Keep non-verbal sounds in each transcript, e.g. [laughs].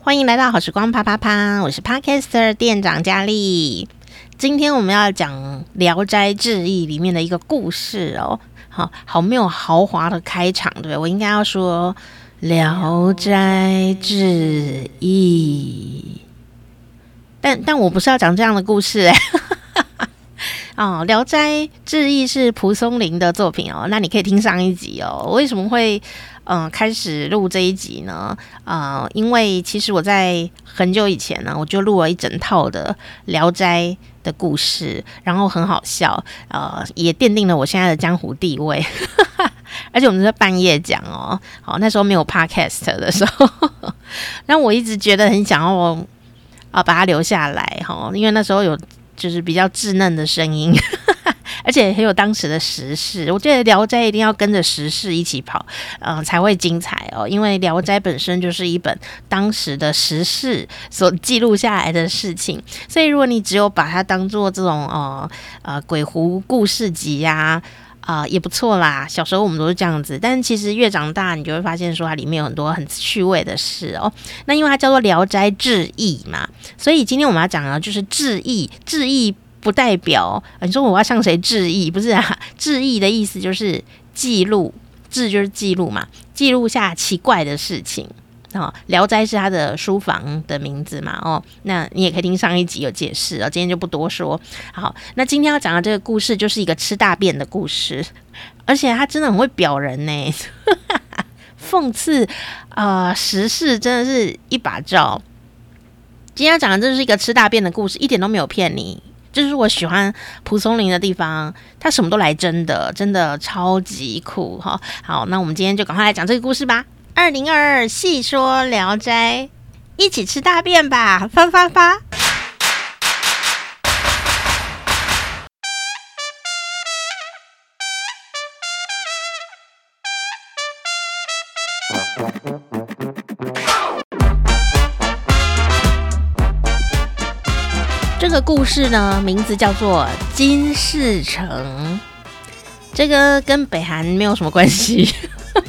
欢迎来到好时光啪啪啪，我是 Podcaster 店长佳丽。今天我们要讲《聊斋志异》里面的一个故事哦，好好没有豪华的开场，对不对？我应该要说《聊斋志异》，但但我不是要讲这样的故事哎。[laughs] 哦，《聊斋志异》是蒲松龄的作品哦，那你可以听上一集哦。为什么会嗯、开始录这一集呢？啊、呃，因为其实我在很久以前呢，我就录了一整套的《聊斋》的故事，然后很好笑，呃，也奠定了我现在的江湖地位。[laughs] 而且我们是在半夜讲哦，好，那时候没有 Podcast 的时候，[laughs] 那我一直觉得很想要啊、把它留下来哈、哦，因为那时候有。就是比较稚嫩的声音，而且很有当时的时事。我觉得《聊斋》一定要跟着时事一起跑，嗯、才会精彩哦。因为《聊斋》本身就是一本当时的时事所记录下来的事情，所以如果你只有把它当做这种呃呃鬼狐故事集呀。啊、也不错啦。小时候我们都是这样子，但其实越长大，你就会发现说它里面有很多很趣味的事哦。那因为它叫做《聊斋志异》嘛，所以今天我们要讲的就是志异。志异不代表你说我要向谁致意，不是啊？[laughs] 致意的意思就是记录，致就是记录嘛，记录下奇怪的事情。哦，聊斋是他的书房的名字嘛？哦，那你也可以听上一集有解释哦，今天就不多说。好，那今天要讲的这个故事就是一个吃大便的故事，而且他真的很会表人呢，[laughs] 讽刺啊、时事真的是一把照。今天要讲的这是一个吃大便的故事，一点都没有骗你。这、就是我喜欢蒲松龄的地方，他什么都来真的，真的超级酷哈。好，那我们今天就赶快来讲这个故事吧。二零二二细说聊斋，一起吃大便吧！发发发。个故事呢，名字叫做《金世成》，这个跟北韩没有什么关系。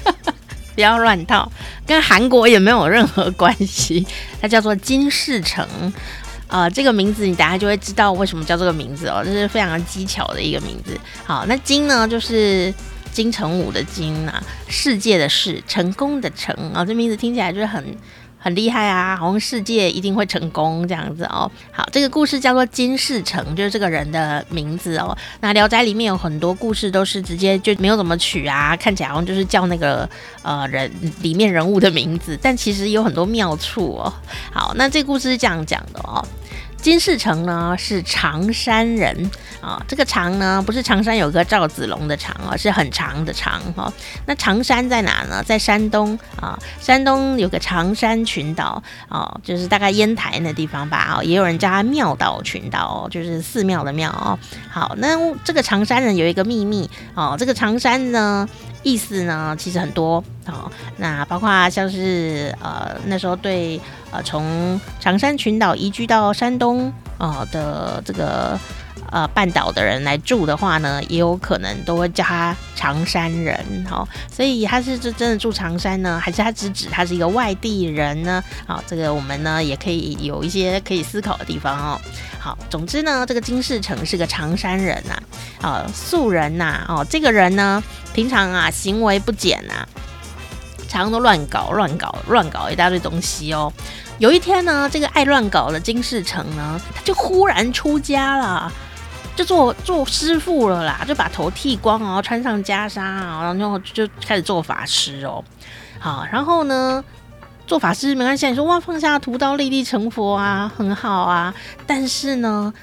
[laughs] 不要乱套，跟韩国也没有任何关系。它叫做金世成，呃，这个名字你等下就会知道为什么叫这个名字哦，这是非常技巧的一个名字。好，那金呢，就是金城武的金啊，世界的世，成功的成啊，这名字听起来就是很。很厉害啊，好像世界一定会成功这样子哦。好，这个故事叫做金世成，就是这个人的名字哦。那《聊斋》里面有很多故事都是直接就没有怎么取啊，看起来好像就是叫那个呃人里面人物的名字，但其实有很多妙处哦。好，那这个故事是这样讲的哦。金饰城呢是长山人啊、这个长呢不是长山有个赵子龙的长啊、哦，是很长的长哈、哦。那长山在哪呢？在山东啊、山东有个长山群岛、哦，就是大概烟台那地方吧啊、哦，也有人叫它庙岛群岛，就是寺庙的庙哦。好，那这个长山人有一个秘密哦，这个长山呢。意思呢，其实很多哦。那包括像是呃那时候对呃从长山群岛移居到山东呃的这个呃半岛的人来住的话呢，也有可能都会叫他长山人哦。所以他是真真的住长山呢，还是他只指他是一个外地人呢？好，这个我们呢也可以有一些可以思考的地方哦。好，总之呢，这个金世成是个长山人呐、啊，啊，素人呐、啊，哦，这个人呢，平常啊行为不检呐、啊，常都乱搞乱搞乱搞一大堆东西哦。有一天呢，这个爱乱搞的金世成呢，他就忽然出家了，就做做师傅了啦，就把头剃光哦，穿上袈裟啊，然后就就开始做法师哦。好，然后呢，做法师没关系，你说哇，放下屠刀立地成佛啊，很好啊。但是呢，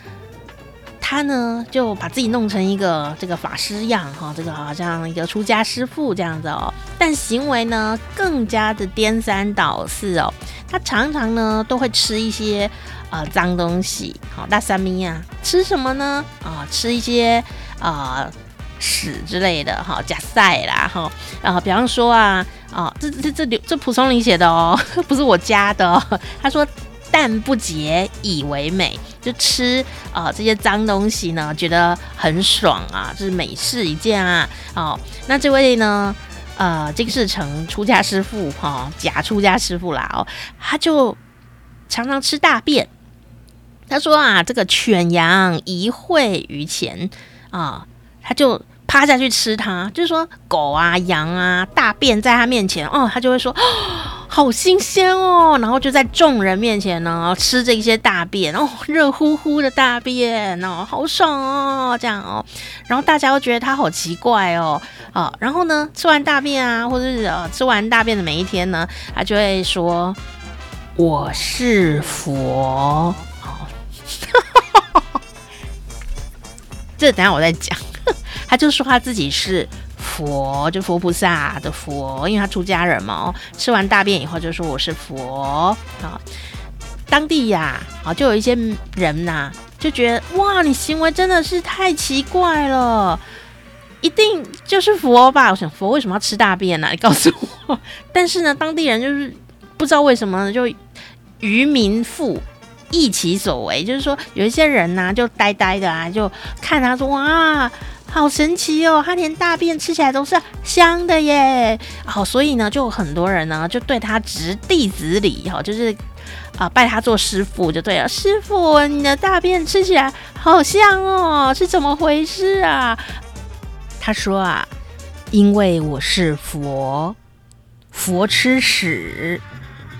他呢就把自己弄成一个这个法师样哈，这个好像一个出家师傅这样子哦。但行为呢更加的颠三倒四哦。他常常呢都会吃一些呃脏东西，好大三咪呀，吃什么呢？啊，吃一些啊。屎之类的哈，假赛啦哈，啊，比方说啊，啊，这这这这蒲松龄写的哦，[laughs] 不是我加的哦。他说“啖不洁以为美”，就吃啊这些脏东西呢，觉得很爽啊，这是美事一件啊。哦，那这位呢，呃金世成出家师傅哈，假出家师傅啦哦，他就常常吃大便。他说啊，这个犬羊一会于前啊，他就趴下去吃它。就是说狗啊、羊啊，大便在他面前哦，他就会说。好新鲜哦，然后就在众人面前呢吃这些大便哦，热乎乎的大便哦，好爽哦，这样哦，然后大家都觉得他好奇怪哦，啊，然后呢吃完大便啊，或者是呃吃完大便的每一天呢，他就会说我是佛，[laughs] 这等下我再讲，[laughs] 他就说他自己是。佛就佛菩萨的佛，因为他出家人嘛，吃完大便以后就说我是佛啊。当地呀，啊，就有一些人呐、就觉得哇，你行为真的是太奇怪了，一定就是佛吧？我想佛为什么要吃大便呢、啊？你告诉我。但是呢，当地人就是不知道为什么就愚民复异其所为，就是说有一些人呐、就呆呆的啊，就看他说哇。好神奇哦，他连大便吃起来都是香的耶！好，所以呢，就很多人呢就对他执弟子礼，哈，就是啊、拜他做师傅就对了。师傅，你的大便吃起来好香哦，是怎么回事啊？他说啊，因为我是佛，佛吃屎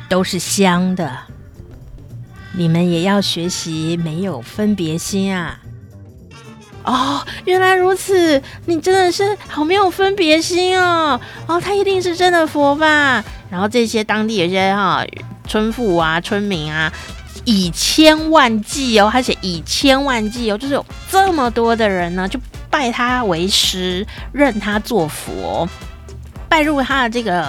都是香的，你们也要学习没有分别心啊。哦，原来如此！你真的是好没有分别心哦。哦，他一定是真的佛吧？然后这些当地有些哈、村妇啊、村民啊，以千万计哦，他写以千万计哦，就是有这么多的人呢，就拜他为师，认他做佛，拜入他的这个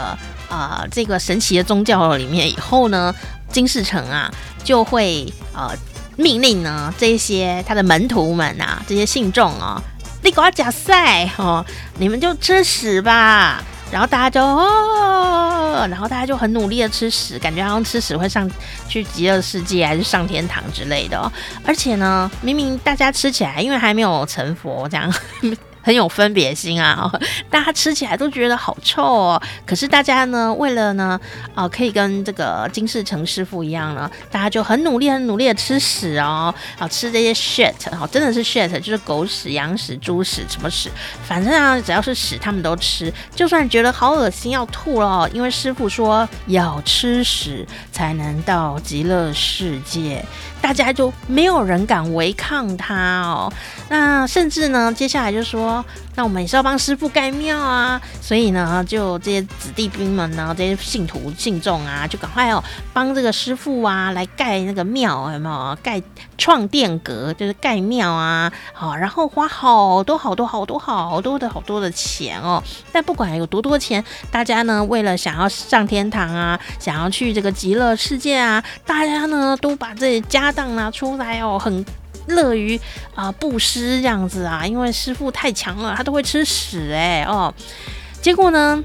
啊、呃、这个神奇的宗教里面以后呢，金士成啊就会呃。命令呢，这些他的门徒们啊，这些信众啊，你给我假赛哦，你们就吃屎吧。然后大家就哦，然后大家就很努力的吃屎，感觉好像吃屎会上去极乐世界还是上天堂之类的哦。而且呢，明明大家吃起来，因为还没有成佛这样。很有分别心啊，[laughs] 大家吃起来都觉得好臭哦。可是大家呢，为了呢，啊、可以跟这个金世成师傅一样呢，大家就很努力、很努力的吃屎哦，啊，吃这些 shit，哦，真的是 shit，就是狗屎、羊屎、猪屎，什么屎，反正啊，只要是屎，他们都吃。就算觉得好恶心要吐了，因为师傅说要吃屎才能到极乐世界，大家就没有人敢违抗他哦。那甚至呢，接下来就说。那我们也是要帮师父盖庙啊，所以呢，就这些子弟兵们呢，这些信徒信众啊，就赶快哦，帮这个师父啊来盖那个庙，有没有？盖创殿阁，就是盖庙啊，好，然后花好多好多好多好多的好多的钱哦。但不管有多多钱，大家呢为了想要上天堂啊，想要去这个极乐世界啊，大家呢都把这些家当拿出来哦，很。乐于啊布施这样子啊，因为师傅太强了，他都会吃屎哎、欸、哦。结果呢，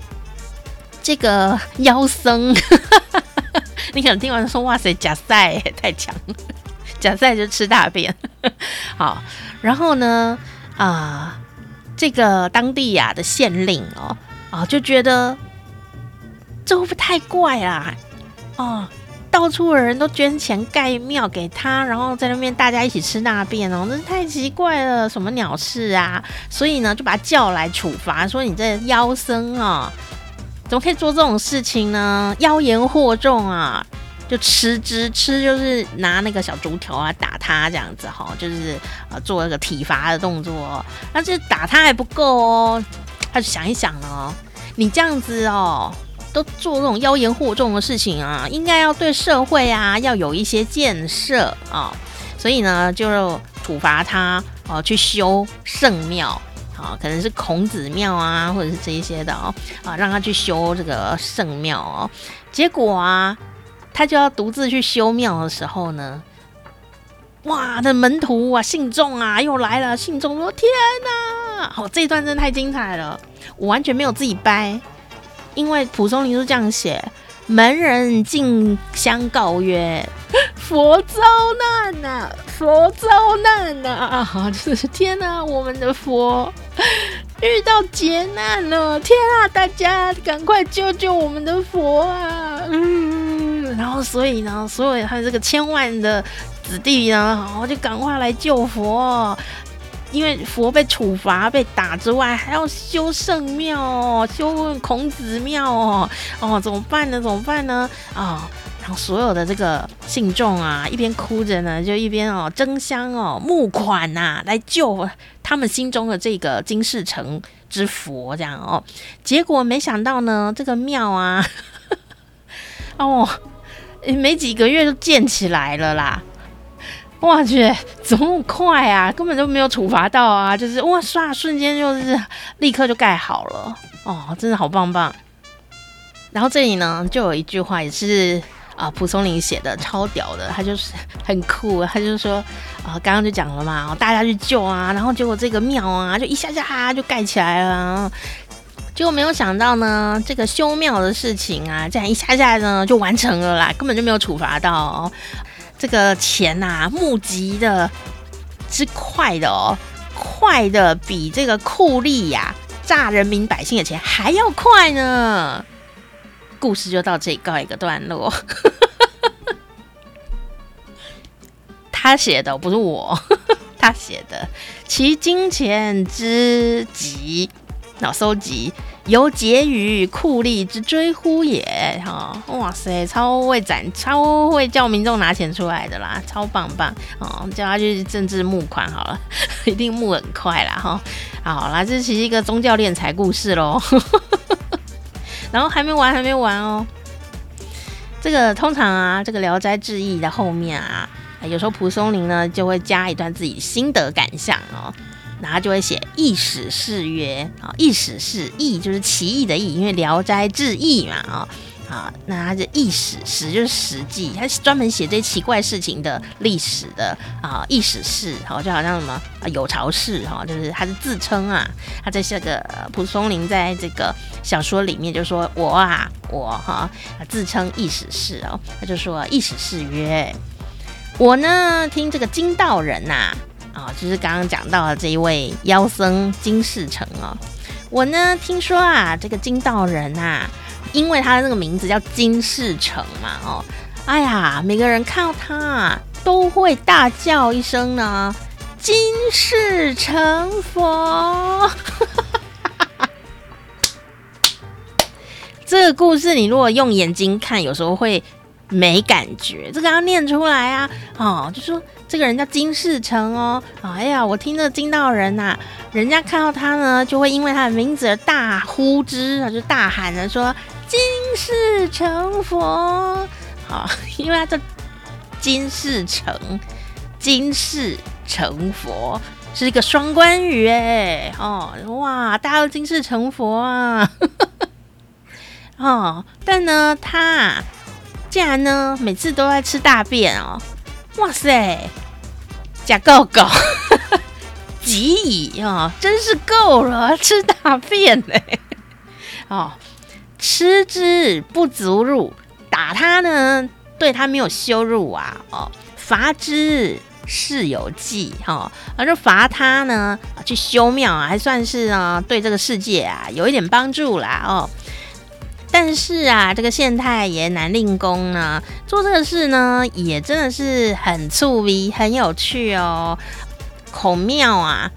这个妖僧，[laughs] 你可能听完说哇塞，假赛太强了，[laughs] 假赛就吃大便。[laughs] 好，然后呢啊，这个当地呀、啊、的县令哦啊就觉得这会不会太怪啊哦。到处的人都捐钱盖庙给他，然后在那边大家一起吃大便哦，那是太奇怪了，什么鸟事啊？所以呢，就把他叫来处罚，说你这妖僧啊，怎么可以做这种事情呢？妖言惑众啊，就吃之，吃就是拿那个小竹条啊打他这样子哈，就是呃做一个体罚的动作。那这打他还不够哦，他就想一想呢，你这样子哦。都做这种妖言惑众的事情啊，应该要对社会啊要有一些建设啊，所以呢就处罚他哦、去修圣庙啊，可能是孔子庙啊，或者是这一些的哦啊，让他去修这个圣庙哦。结果啊，他就要独自去修庙的时候呢，哇，这门徒啊，信众啊又来了，信众说：“天哪，好，这一段真的太精彩了，我完全没有自己掰。”因为蒲松龄是这样写：门人进相告曰：[laughs] “佛遭难呐、啊，佛遭难呐！”啊，就是天哪，我们的佛遇到劫难了！天啊，大家赶快救救我们的佛啊！嗯，然后所以呢，所有他这个千万的子弟呢，好，就赶快来救佛，因为佛被处罚、被打之外，还要修圣庙、修孔子庙哦，哦，怎么办呢？怎么办呢？啊、然后所有的这个信众啊，一边哭着呢，就一边哦争相哦募款呐、啊，来救他们心中的这个金世城之佛，这样哦。结果没想到呢，这个庙啊，[laughs] 哦，没几个月就建起来了啦！哇去，怎么那么快啊？根本就没有处罚到啊，就是哇唰，瞬间就是立刻就盖好了哦，真的好棒棒。然后这里呢，就有一句话也是。啊，蒲松龄写的超屌的，他就是很酷，他就说啊，刚刚就讲了嘛，大家去救啊，然后结果这个庙啊，就一下下就盖起来了，结果没有想到呢，这个修庙的事情啊，这样一下下呢就完成了啦，根本就没有处罚到，这个钱呐、募集的之快的哦，快的比这个酷吏呀诈人民百姓的钱还要快呢。故事就到这里告一个段落。[laughs] 他写的不是我，[laughs] 他写的其金钱之集，脑搜集由结于酷吏之追呼也。哈，哇塞，超会攒，超会叫民众拿钱出来的啦，超棒棒哦！叫他去政治募款好了，[laughs] 一定募很快啦哈。好啦，这其实一个宗教敛财故事喽。[laughs] 然后还没完，还没完哦。这个通常啊，这个《聊斋志异》的后面啊，有时候蒲松龄呢就会加一段自己心得感想哦，然后就会写“异史事曰”啊，“异史事异”就是奇异的异，因为《聊斋志异》嘛啊。啊，那他就异史史就是史记，他专门写这些奇怪事情的历史的啊。异史事，好，就好像什么啊有朝氏哈，就是他是自称啊，他在这个蒲松龄在这个小说里面就说我啊我哈自称异史事哦，他就说异史事曰，我呢听这个金道人呐啊，就是刚刚讲到的这一位妖僧金世成哦，我呢听说啊这个金道人呐。因为他的那个名字叫金世成嘛，哦，哎呀，每个人看到他啊都会大叫一声呢，“金世成佛”。[laughs] 这个故事你如果用眼睛看，有时候会没感觉。这个要念出来啊，哦，就说这个人叫金世成哦，哎呀，我听这个金道人呐、啊，人家看到他呢，就会因为他的名字而大呼之，就大喊着说。金世成佛，好，[laughs] 因为他叫金世成，金世成佛是一个双关语哎，哦，哇，大家都金世成佛啊，[laughs] 哦，但呢，他竟然呢每次都在吃大便哦，哇塞，假够够，[laughs] 极矣啊，真是够了，吃大便嘞，[laughs] 哦。吃之不足辱，打他呢，对他没有羞辱啊，哦，罚之是有济，哈、而就罚他呢，去修庙啊，还算是呢，对这个世界啊有一点帮助啦，哦，但是啊，这个县太爷南令公呢，做这个事呢，也真的是很粗鄙，很有趣哦，孔庙啊，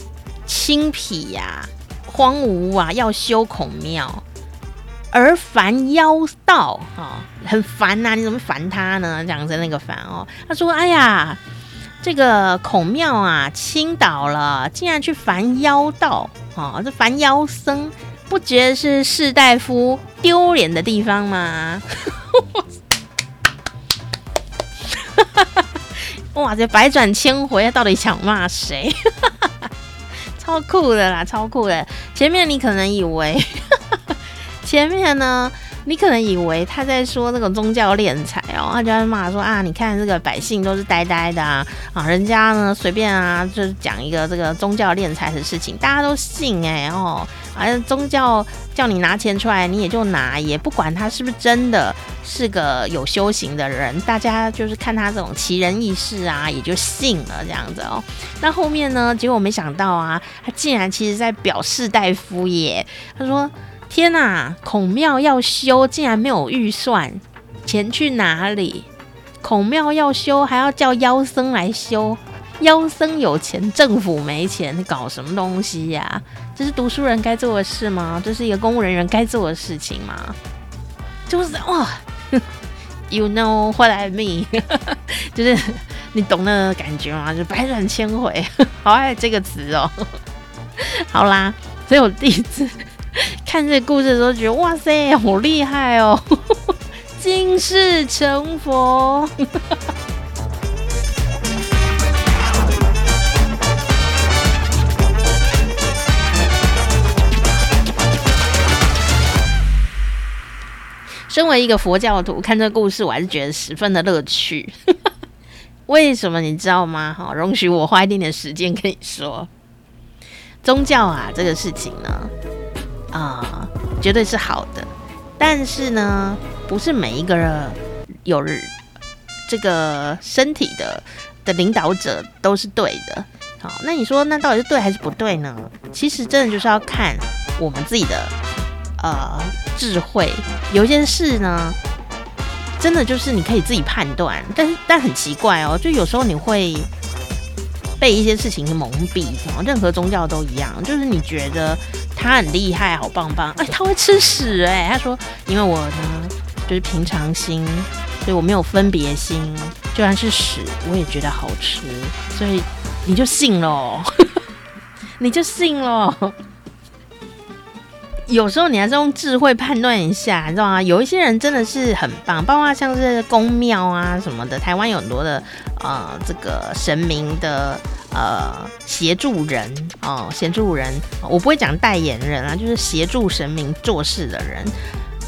清圮呀、啊，荒芜啊，要修孔庙。而烦妖道啊，很烦呐、啊！你怎么烦他呢？讲成那个烦哦。他说：“哎呀，这个孔庙啊，倾倒了，竟然去烦妖道啊！这烦妖僧，不觉得是士大夫丢脸的地方吗？” [laughs] 哇，这百转千回，到底想骂谁？[laughs] 超酷的啦，超酷的！前面你可能以为。[laughs] 前面呢，你可能以为他在说那个宗教敛财哦，他就在骂说啊，你看这个百姓都是呆呆的啊，啊，人家呢随便啊，就是讲一个这个宗教敛财的事情，大家都信哎、哦，反正宗教叫你拿钱出来，你也就拿，也不管他是不是真的是个有修行的人，大家就是看他这种奇人异事啊，也就信了这样子哦。那后面呢，结果没想到啊，他竟然其实在表士大夫耶。他说：“天哪，孔庙要修，竟然没有预算，钱去哪里？孔庙要修，还要叫妖僧来修。”妖僧有钱，政府没钱，你搞什么东西呀、啊？这是读书人该做的事吗？这是一个公务人员该做的事情吗？就是哇，[laughs] You know what I mean？[laughs] 就是你懂那个感觉吗？就百转千回，[laughs] 好爱这个词哦。好啦，所以我第一次看这个故事的时候，觉得哇塞，好厉害哦，今世成佛。身为一个佛教徒，看这个故事，我还是觉得十分的乐趣。[laughs] 为什么你知道吗？好，容许我花一点点时间跟你说，宗教啊，这个事情呢，啊、绝对是好的。但是呢，不是每一个人有这个身体的的领导者都是对的。好，那你说，那到底是对还是不对呢？其实真的就是要看我们自己的。呃，智慧有一件事呢，真的就是你可以自己判断，但但很奇怪哦，就有时候你会被一些事情蒙蔽，任何宗教都一样，就是你觉得他很厉害，好棒棒，哎，他会吃屎哎，他说，因为我呢就是平常心，所以我没有分别心，就算是屎我也觉得好吃，所以你就信咯，你就信咯。有时候你还是用智慧判断一下，你知道吗？有一些人真的是很棒，包括像是宫庙啊什么的，台湾有很多的呃这个神明的呃协助人哦，协助人，我不会讲代言人啊，就是协助神明做事的人，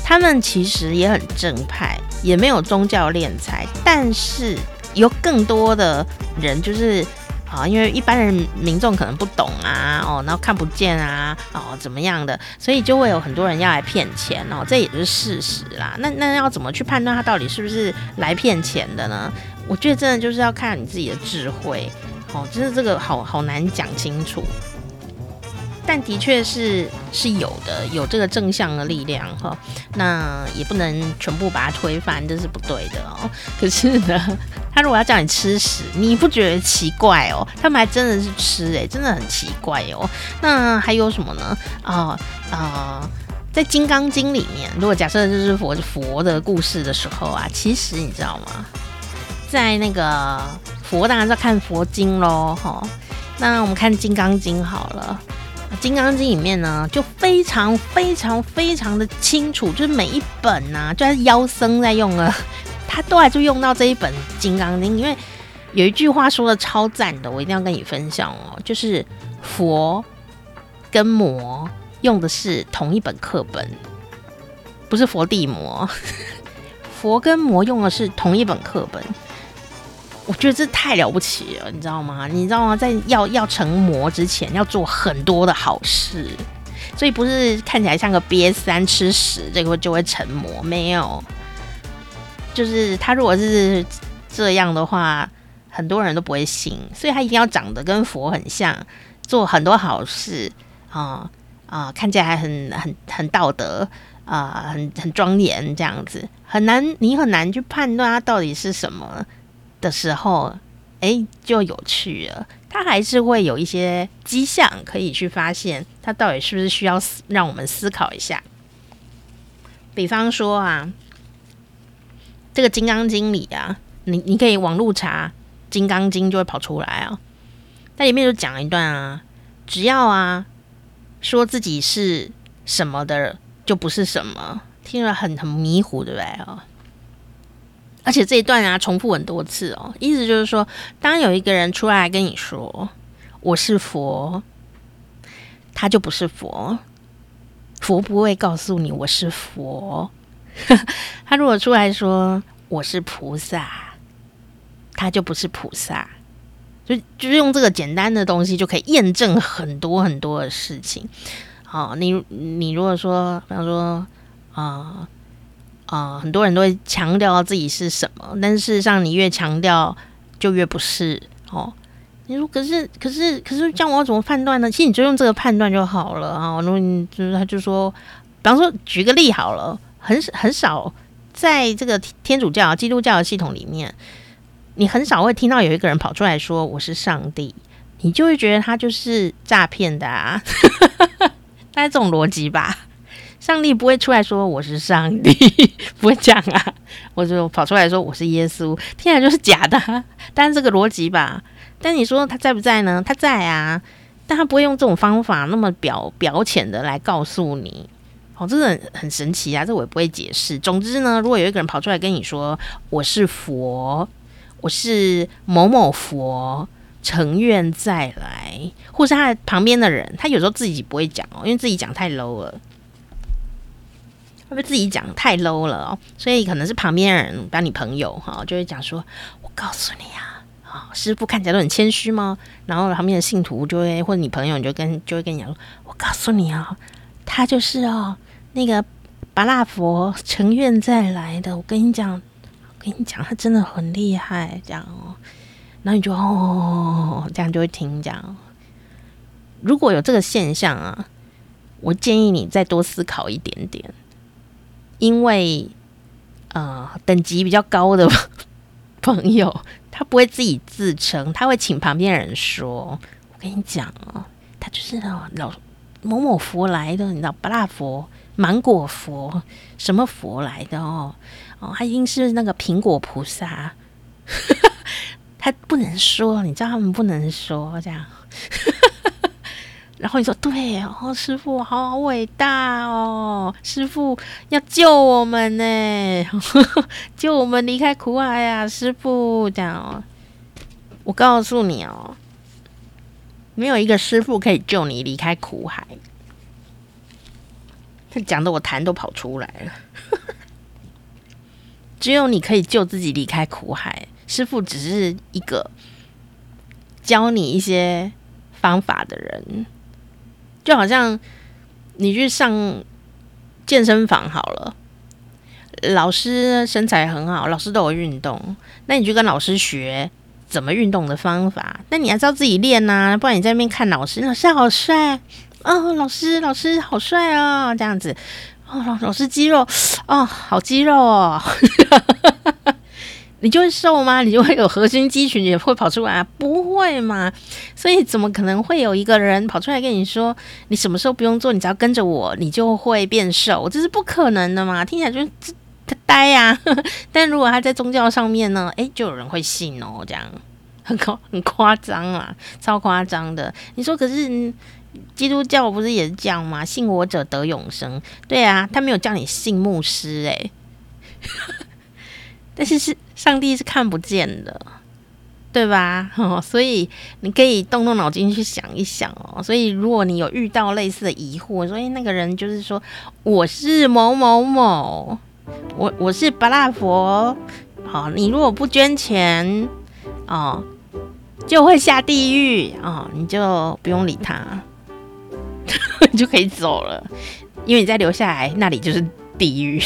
他们其实也很正派，也没有宗教敛财，但是有更多的人就是。啊，因为一般人民众可能不懂啊，哦，然后看不见啊，哦，怎么样的，所以就会有很多人要来骗钱哦，这也是事实啦。那那要怎么去判断他到底是不是来骗钱的呢？我觉得真的就是要看你自己的智慧，哦，就是这个好好难讲清楚。但的确是是有的，有这个正向的力量哈，那也不能全部把它推翻，这是不对的哦。[laughs] 可是呢，他如果要叫你吃屎，你不觉得奇怪哦？他们还真的是吃诶，真的很奇怪哦。那还有什么呢？啊、啊、在《金刚经》里面，如果假设这是佛佛的故事的时候啊，其实你知道吗？在那个佛当然是要看佛经喽，哈。那我们看《金刚经》好了。《金刚经》里面呢，就非常非常非常的清楚，就是每一本呐、啊，就是妖僧在用了，[laughs] 他都还就用到这一本《金刚经》，因为有一句话说的超赞的，我一定要跟你分享哦，就是佛跟魔用的是同一本课本，不是佛地魔，[laughs] 佛跟魔用的是同一本课本。我觉得这太了不起了，你知道吗？你知道吗？在要要成魔之前，要做很多的好事，所以不是看起来像个瘪三吃屎，这个就会成魔，没有。就是他如果是这样的话，很多人都不会信，所以他一定要长得跟佛很像，做很多好事啊啊，看起来很很很道德啊，很很庄严这样子，很难，你很难去判断他到底是什么。的时候，哎，就有趣了。他还是会有一些迹象可以去发现，他到底是不是需要让我们思考一下。比方说啊，这个《金刚经》里啊，你你可以网络查《金刚经》，就会跑出来啊。它里面就讲一段啊，只要啊说自己是什么的，就不是什么，听了很很迷糊，对不对啊？而且这一段啊，重复很多次哦，意思就是说，当有一个人出来跟你说我是佛，他就不是佛，佛不会告诉你我是佛。[laughs] 他如果出来说我是菩萨，他就不是菩萨。就就是用这个简单的东西就可以验证很多很多的事情好，你你如果说，比方说，啊、呃，很多人都会强调自己是什么，但事实上，你越强调就越不是哦。你说可是可是可是，这样我要怎么判断呢？其实你就用这个判断就好了啊。如果你就是他就说，比方说举个例好了，很很少在这个天主教、基督教的系统里面，你很少会听到有一个人跑出来说我是上帝，你就会觉得他就是诈骗的啊。[laughs] 大概这种逻辑吧，上帝不会出来说我是上帝，[laughs] 不会讲啊。我就跑出来说我是耶稣，听起来就是假的。但是这个逻辑吧，但你说他在不在呢？他在啊，但他不会用这种方法那么表表浅的来告诉你。哦，这个很很神奇啊，这我也不会解释。总之呢，如果有一个人跑出来跟你说我是佛，我是某某佛。诚愿再来，或是他旁边的人，他有时候自己不会讲哦，因为自己讲太 low 了，会不会自己讲太 low 了哦？所以可能是旁边人，把你朋友哈，就会讲说：“我告诉你啊，啊，师傅看起来都很谦虚吗？”然后旁边的信徒就会，或者你朋友，你就跟就会跟你讲：“我告诉你啊，他就是哦，那个巴拉佛成愿再来的。我跟你讲，我跟你讲，他真的很厉害，这样哦。”然后你就哦，这样就会听这样。如果有这个现象啊，我建议你再多思考一点点，因为呃，等级比较高的 [laughs] 朋友，他不会自己自称，他会请旁边人说：“我跟你讲哦，他就是老某某佛来的，你知道，巴拉佛、芒果佛，什么佛来的哦？哦，他一定是那个苹果菩萨。[laughs] ”他不能说，你知道他们不能说这样，然后你说对哦，师傅好伟大哦，师傅要救我们呢，[laughs] 救我们离开苦海呀，师傅这样哦。我告诉你哦，没有一个师傅可以救你离开苦海。他讲的我痰都跑出来了，[laughs] 只有你可以救自己离开苦海。师傅只是一个教你一些方法的人，就好像你去上健身房好了，老师身材很好，老师都有运动，那你就跟老师学怎么运动的方法，那你还是要自己练呐、啊，不然你在那边看老师，老师好帅哦，老师老师好帅哦，这样子哦，老老师肌肉哦，好肌肉哦。你就会瘦吗？[laughs] 你就会有核心肌群也会跑出来啊？不会嘛？所以怎么可能会有一个人跑出来跟你说，你什么时候不用做，你只要跟着我，你就会变瘦？这是不可能的嘛？听起来就是他呆呀、[laughs] 但如果他在宗教上面呢？诶，就有人会信哦，这样很夸很夸张啊，超夸张的。你说可是基督教不是也是这样吗？信我者得永生。对啊，他没有叫你信牧师诶。但是是上帝是看不见的，对吧？[laughs] 哦，所以你可以动动脑筋去想一想哦。所以如果你有遇到类似的疑惑，所以那个人就是说我是某某某，我我是巴拉佛，好，你如果不捐钱哦，就会下地狱哦，你就不用理他，你 [laughs] 就可以走了，因为你再留下来，那里就是地狱。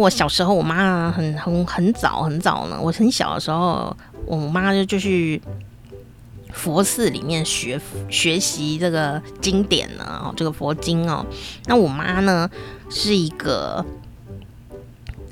我小时候，我妈很很很早很早呢。我很小的时候，我妈就就去佛寺里面学学习这个经典呢，哦这个佛经哦。那我妈呢是一个、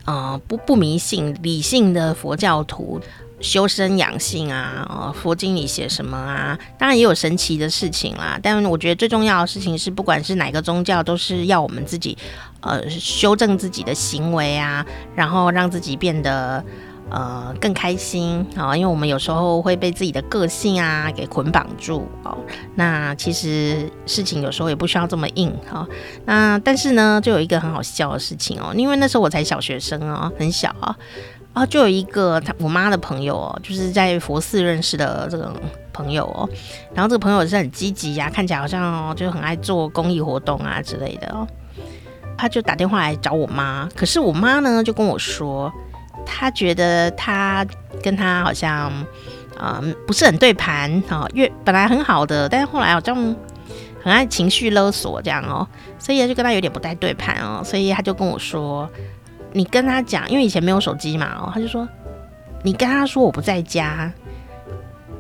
呃、不不迷信、理性的佛教徒。修身养性啊，哦，佛经里写什么啊？当然也有神奇的事情啦。但我觉得最重要的事情是，不管是哪个宗教，都是要我们自己，呃，修正自己的行为啊，然后让自己变得呃更开心啊，因为我们有时候会被自己的个性啊给捆绑住哦。那其实事情有时候也不需要这么硬哈，哦。那但是呢，就有一个很好笑的事情哦，因为那时候我才小学生哦，很小啊。然后就有一个他我妈的朋友哦，就是在佛寺认识的这种朋友哦。然后这个朋友是很积极呀，看起来好像就很爱做公益活动啊之类的哦。他就打电话来找我妈，可是我妈呢就跟我说，他觉得他跟他好像嗯、不是很对盘哦，越本来很好的，但是后来好像很爱情绪勒索这样哦，所以就跟他有点不太对盘哦，所以他就跟我说，你跟他讲，因为以前没有手机嘛哦，他就说你跟他说我不在家。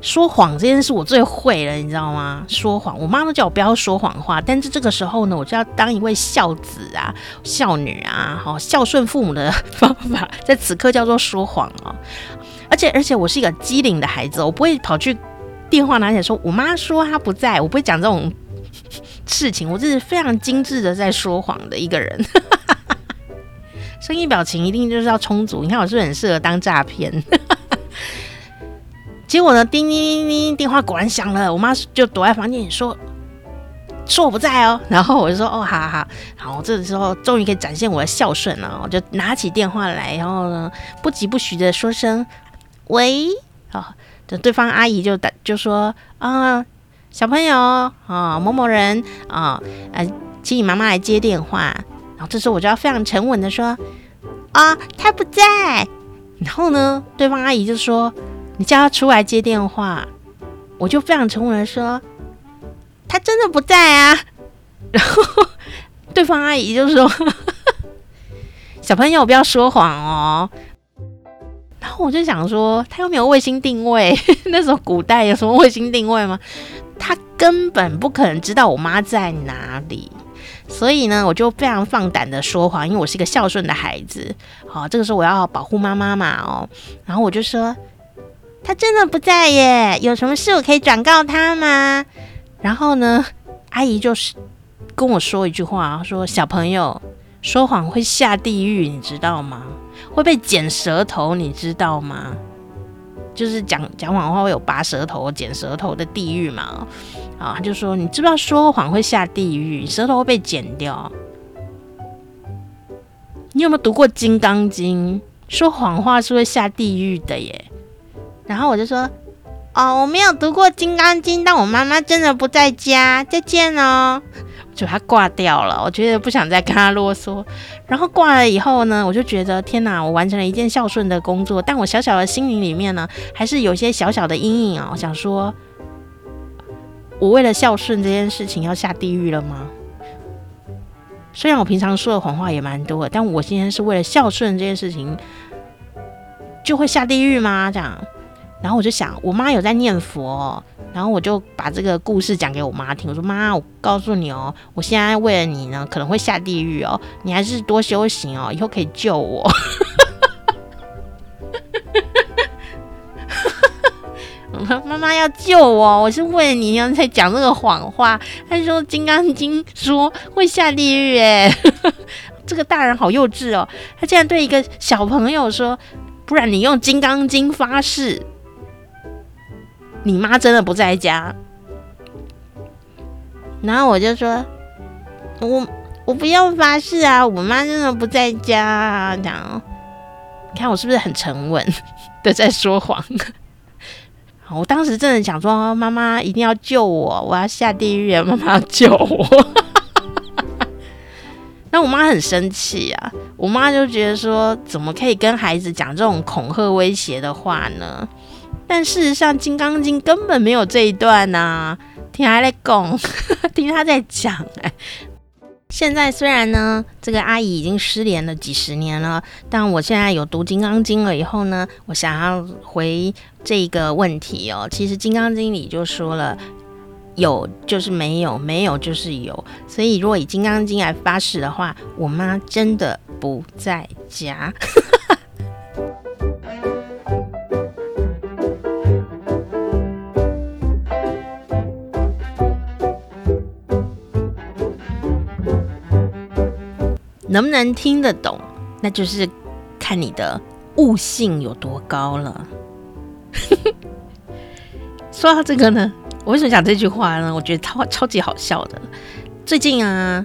说谎这件事我最会了，你知道吗？说谎，我妈都叫我不要说谎话，但是这个时候呢，我就要当一位孝子啊、孝女啊，好孝顺父母的方法，在此刻叫做说谎哦。而且，而且我是一个机灵的孩子，我不会跑去电话拿起来说我妈说她不在，我不会讲这种事情，我这是非常精致的在说谎的一个人。[laughs] 声音表情一定就是要充足，你看我是不是很适合当诈骗？结果呢，叮叮叮叮，电话果然响了。我妈就躲在房间里说：“说我不在哦。[laughs] ”然后我就说：“哦，好好好。”然后这个时候终于可以展现我的孝顺了，我就拿起电话来，然后呢，不疾不徐的说声：“喂。”啊，等对方阿姨就打就说：“啊，小朋友啊，某某人啊，呃，请你妈妈来接电话。”然后这时候我就要非常沉稳的说：“啊，她不在。”然后呢，对方阿姨就说。你叫他出来接电话，我就非常沉稳的说，他真的不在啊。[laughs] 然后对方阿姨就说：“ [laughs] 小朋友不要说谎哦。”然后我就想说，他又没有卫星定位，[laughs] 那时候古代有什么卫星定位吗？他根本不可能知道我妈在哪里。所以呢，我就非常放胆的说谎，因为我是一个孝顺的孩子。好，这个时候我要保护妈妈嘛，哦，然后我就说。他真的不在耶，有什么事我可以转告他吗？然后呢，阿姨就是跟我说一句话，说小朋友说谎会下地狱，你知道吗？会被剪舌头，你知道吗？就是讲讲谎话会有拔舌头、剪舌头的地狱嘛。啊，他就说你知不知道说谎会下地狱，舌头会被剪掉？你有没有读过《金刚经》？说谎话是会下地狱的耶。然后我就说，哦，我没有读过《金刚经》，但我妈妈真的不在家，再见哦。[laughs] 就他挂掉了，我觉得不想再跟他啰嗦。然后挂了以后呢，我就觉得天哪，我完成了一件孝顺的工作，但我小小的心灵里面呢，还是有些小小的阴影啊。我想说，我为了孝顺这件事情要下地狱了吗？虽然我平常说的谎话也蛮多，但我今天是为了孝顺这件事情，就会下地狱吗？这样？然后我就想，我妈有在念佛，然后我就把这个故事讲给我妈听。我说：“妈，我告诉你哦，我现在为了你呢，可能会下地狱哦，你还是多修行哦，以后可以救我。[laughs] ”妈妈要救我，我是为了你要才讲这个谎话。他说《金刚经》说会下地狱，哎，[laughs] 这个大人好幼稚哦，他竟然对一个小朋友说：“不然你用《金刚经》发誓。”你妈真的不在家，然后我就说，我我不要发誓啊，我妈真的不在家啊。这样，你看我是不是很沉稳 [laughs] 的在说谎？我当时真的想说，妈妈一定要救我，我要下地狱，妈妈要救我。[laughs] 那我妈很生气啊，我妈就觉得说，怎么可以跟孩子讲这种恐吓威胁的话呢？但事实上，《金刚经》根本没有这一段呐、听他在讲，[laughs] 听他在讲。哎，现在虽然呢，这个阿姨已经失联了几十年了，但我现在有读《金刚经》了以后呢，我想要回这个问题哦。其实《金刚经》里就说了，有就是没有，没有就是有。所以如果以《金刚经》来发誓的话，我妈真的不在家。能不能听得懂，那就是看你的悟性有多高了。[laughs] 说到这个呢，我为什么讲这句话呢？我觉得超超级好笑的。最近啊，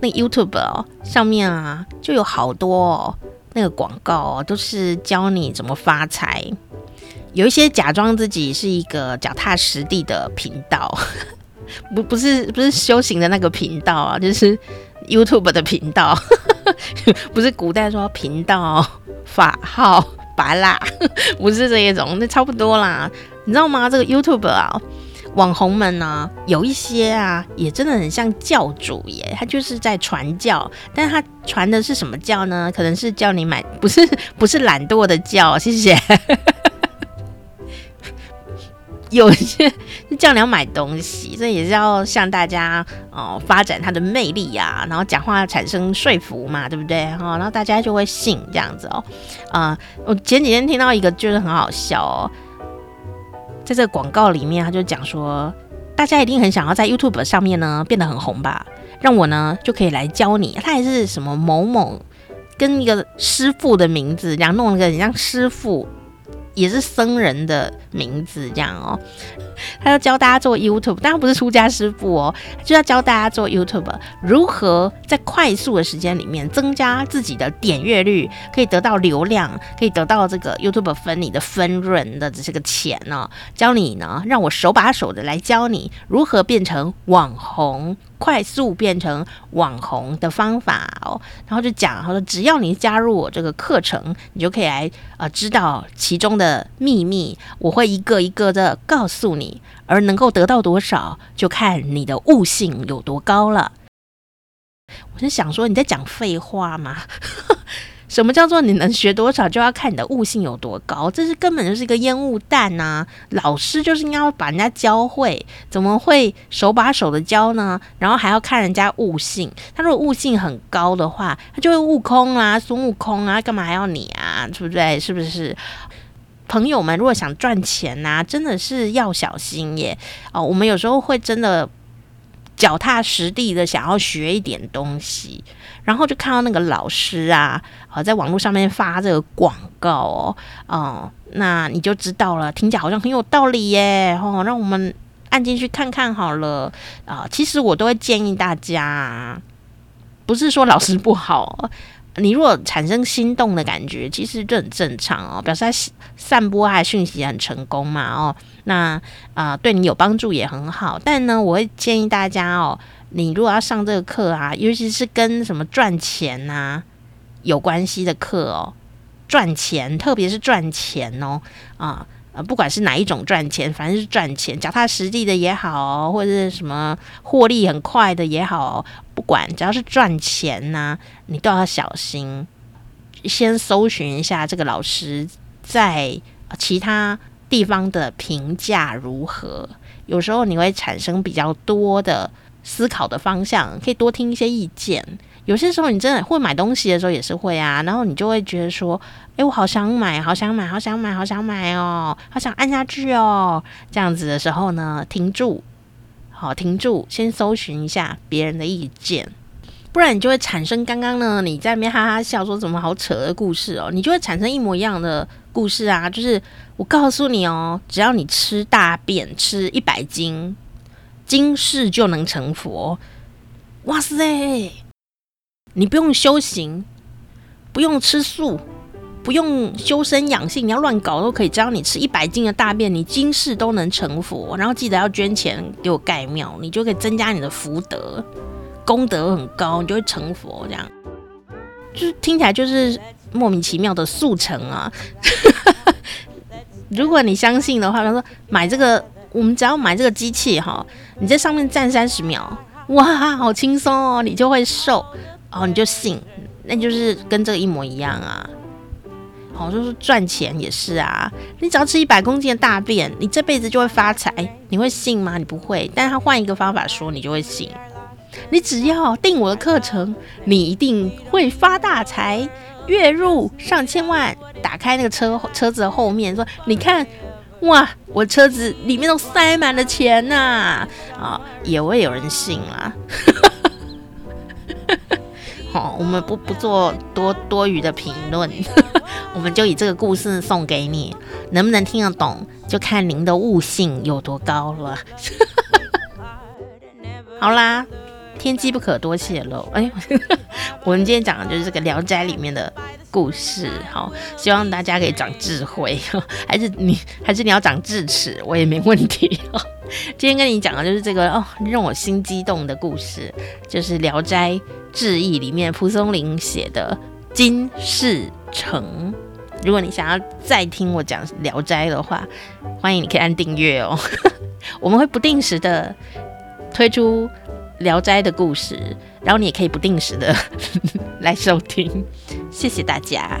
那 YouTube 哦上面啊就有好多那个广告哦，都是教你怎么发财。有一些假装自己是一个脚踏实地的频道，不不是不是修行的那个频道啊，就是 YouTube 的频道。[laughs] 不是古代说频道法号拔啦，[laughs] 不是这一种，那差不多啦。你知道吗？这个 YouTube 啊，网红们呢、有一些啊，也真的很像教主耶，他就是在传教，但他传的是什么教呢？可能是叫你买，不是不是懒惰的教，谢谢。有一些 [laughs] 是叫你要买东西，这也是要向大家哦、发展他的魅力呀、然后讲话产生说服嘛，对不对？哈、哦，然后大家就会信这样子哦。啊、我前几天听到一个就是很好笑哦，在这个广告里面，他就讲说，大家一定很想要在 YouTube 上面呢变得很红吧？让我呢就可以来教你。他还是什么某某跟一个师傅的名字，这样弄了个很像师傅。也是僧人的名字这样哦，他要教大家做 YouTube，当然不是出家师傅哦，就要教大家做 YouTube，如何在快速的时间里面增加自己的点阅率，可以得到流量，可以得到这个 YouTube 分你的分润的这些个钱呢、哦？教你呢，让我手把手的来教你如何变成网红。快速变成网红的方法哦，然后就讲，他说只要你加入我这个课程，你就可以来啊、呃，知道其中的秘密，我会一个一个的告诉你，而能够得到多少，就看你的悟性有多高了。我就想说，你在讲废话吗？[laughs] 什么叫做你能学多少，就要看你的悟性有多高？这是根本就是一个烟雾弹呐、啊！老师就是应该要把人家教会，怎么会手把手的教呢？然后还要看人家悟性。他如果悟性很高的话，他就会悟空啊，孙悟空啊，干嘛还要你啊？对不对？是不是？朋友们，如果想赚钱呐、真的是要小心耶！哦，我们有时候会真的。脚踏实地的想要学一点东西，然后就看到那个老师啊，啊，在网络上面发这个广告哦，哦，那你就知道了，听起来好像很有道理耶，哦，让我们按进去看看好了啊。其实我都会建议大家，不是说老师不好。你如果产生心动的感觉，其实就很正常哦，表示他散播他的讯息很成功嘛哦，那啊、对你有帮助也很好。但呢，我会建议大家哦，你如果要上这个课啊，尤其是跟什么赚钱呐、有关系的课哦，赚钱，特别是赚钱哦啊。不管是哪一种赚钱，反正是赚钱，脚踏实地的也好，或者是什么获利很快的也好，不管只要是赚钱呐、你都要小心。先搜寻一下这个老师在其他地方的评价如何，有时候你会产生比较多的思考的方向，可以多听一些意见。有些时候你真的会买东西的时候也是会啊，然后你就会觉得说，诶，我好想买，好想买，好想买，好想买哦，好想按下去哦。这样子的时候呢，停住，好，停住，先搜寻一下别人的意见，不然你就会产生刚刚呢你在那边哈哈笑说怎么好扯的故事哦，你就会产生一模一样的故事啊。就是我告诉你哦，只要你吃大便吃一百斤，今世就能成佛。哇塞！你不用修行，不用吃素，不用修身养性，你要乱搞都可以。只要你吃一百斤的大便，你今世都能成佛。然后记得要捐钱给我盖庙，你就可以增加你的福德，功德很高，你就会成佛。这样就是听起来就是莫名其妙的速成啊！[laughs] 如果你相信的话，他说买这个，我们只要买这个机器哈，你在上面站三十秒，哇，好轻松哦，你就会瘦。哦，你就信，那就是跟这个一模一样啊。好、哦，就是赚钱也是啊。你只要吃一百公斤的大便，你这辈子就会发财。你会信吗？你不会。但他换一个方法说，你就会信。你只要订我的课程，你一定会发大财，月入上千万。打开那个车车子的后面，说：“你看，哇，我车子里面都塞满了钱呐！”啊、也会有人信啊。[laughs] 好，我们不不做多多余的评论，[laughs] 我们就以这个故事送给你，能不能听得懂，就看您的悟性有多高了。[laughs] 好啦，天机不可多泄露。哎，[laughs] 我们今天讲的就是这个《聊斋》里面的故事。好，希望大家可以长智慧，[laughs] 还是你还是你要长智齿，我也没问题。[laughs] 今天跟你讲的就是这个哦，让我心激动的故事，就是《聊斋志异》里面蒲松龄写的《金世成》如果你想要再听我讲《聊斋》的话，欢迎你可以按订阅哦。我们会不定时的推出《聊斋》的故事，然后你也可以不定时的 [laughs] 来收听。谢谢大家。